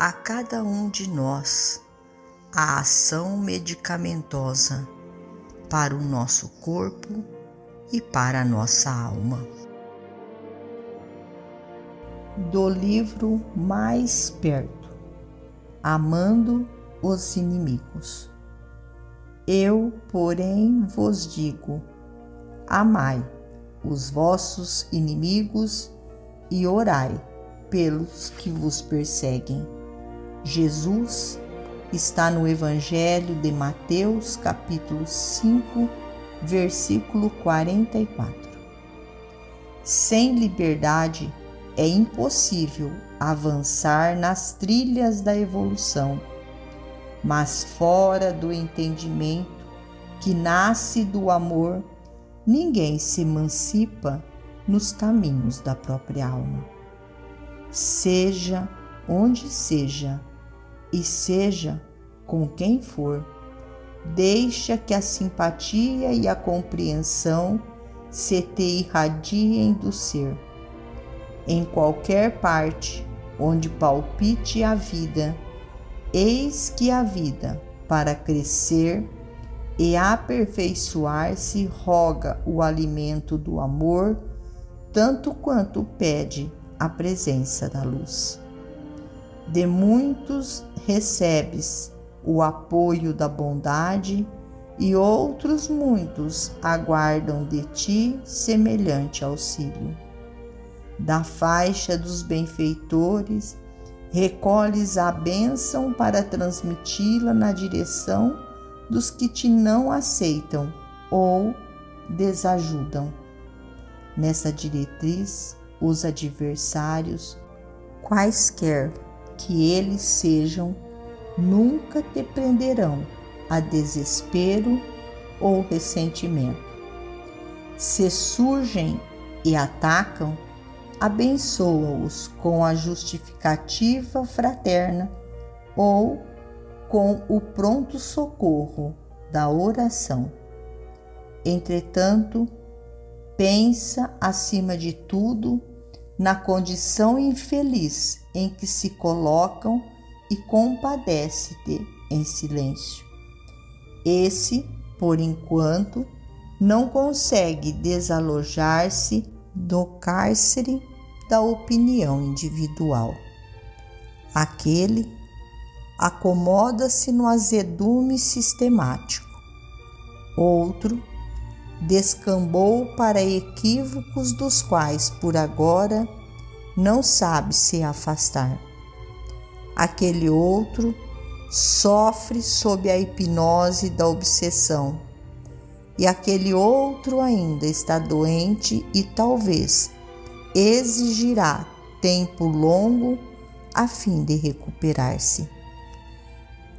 a cada um de nós a ação medicamentosa para o nosso corpo e para a nossa alma. Do livro Mais Perto Amando os Inimigos. Eu, porém, vos digo: amai os vossos inimigos e orai pelos que vos perseguem Jesus está no Evangelho de Mateus, capítulo 5, versículo 44. Sem liberdade é impossível avançar nas trilhas da evolução, mas fora do entendimento que nasce do amor, ninguém se emancipa nos caminhos da própria alma. Seja onde seja, e seja com quem for, deixa que a simpatia e a compreensão se te irradiem do ser. Em qualquer parte onde palpite a vida, eis que a vida, para crescer e aperfeiçoar-se, roga o alimento do amor, tanto quanto pede a presença da luz de muitos recebes o apoio da bondade e outros muitos aguardam de ti semelhante auxílio. Da faixa dos benfeitores, recolhes a bênção para transmiti-la na direção dos que te não aceitam ou desajudam. Nessa diretriz, os adversários, quaisquer que eles sejam, nunca te prenderão a desespero ou ressentimento. Se surgem e atacam, abençoa-os com a justificativa fraterna ou com o pronto socorro da oração. Entretanto, pensa acima de tudo na condição infeliz em que se colocam e compadece-te em silêncio. Esse, por enquanto, não consegue desalojar-se do cárcere da opinião individual. Aquele acomoda-se no azedume sistemático. Outro descambou para equívocos dos quais por agora não sabe se afastar. Aquele outro sofre sob a hipnose da obsessão, e aquele outro ainda está doente e talvez exigirá tempo longo a fim de recuperar-se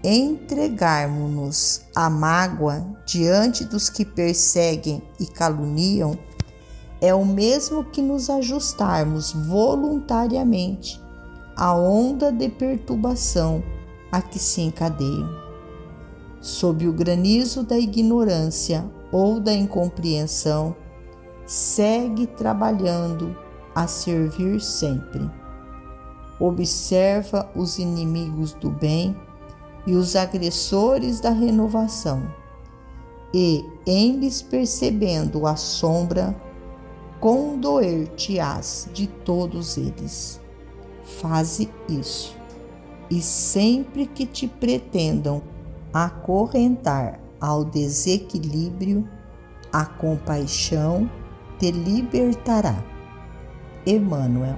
entregarmos-nos à mágoa diante dos que perseguem e caluniam, é o mesmo que nos ajustarmos voluntariamente à onda de perturbação a que se encadeiam. Sob o granizo da ignorância ou da incompreensão, segue trabalhando a servir sempre. Observa os inimigos do bem e os agressores da renovação, e, em lhes percebendo a sombra, condoer-te-ás de todos eles. Faze isso. e sempre que te pretendam acorrentar ao desequilíbrio, a compaixão te libertará. Emmanuel.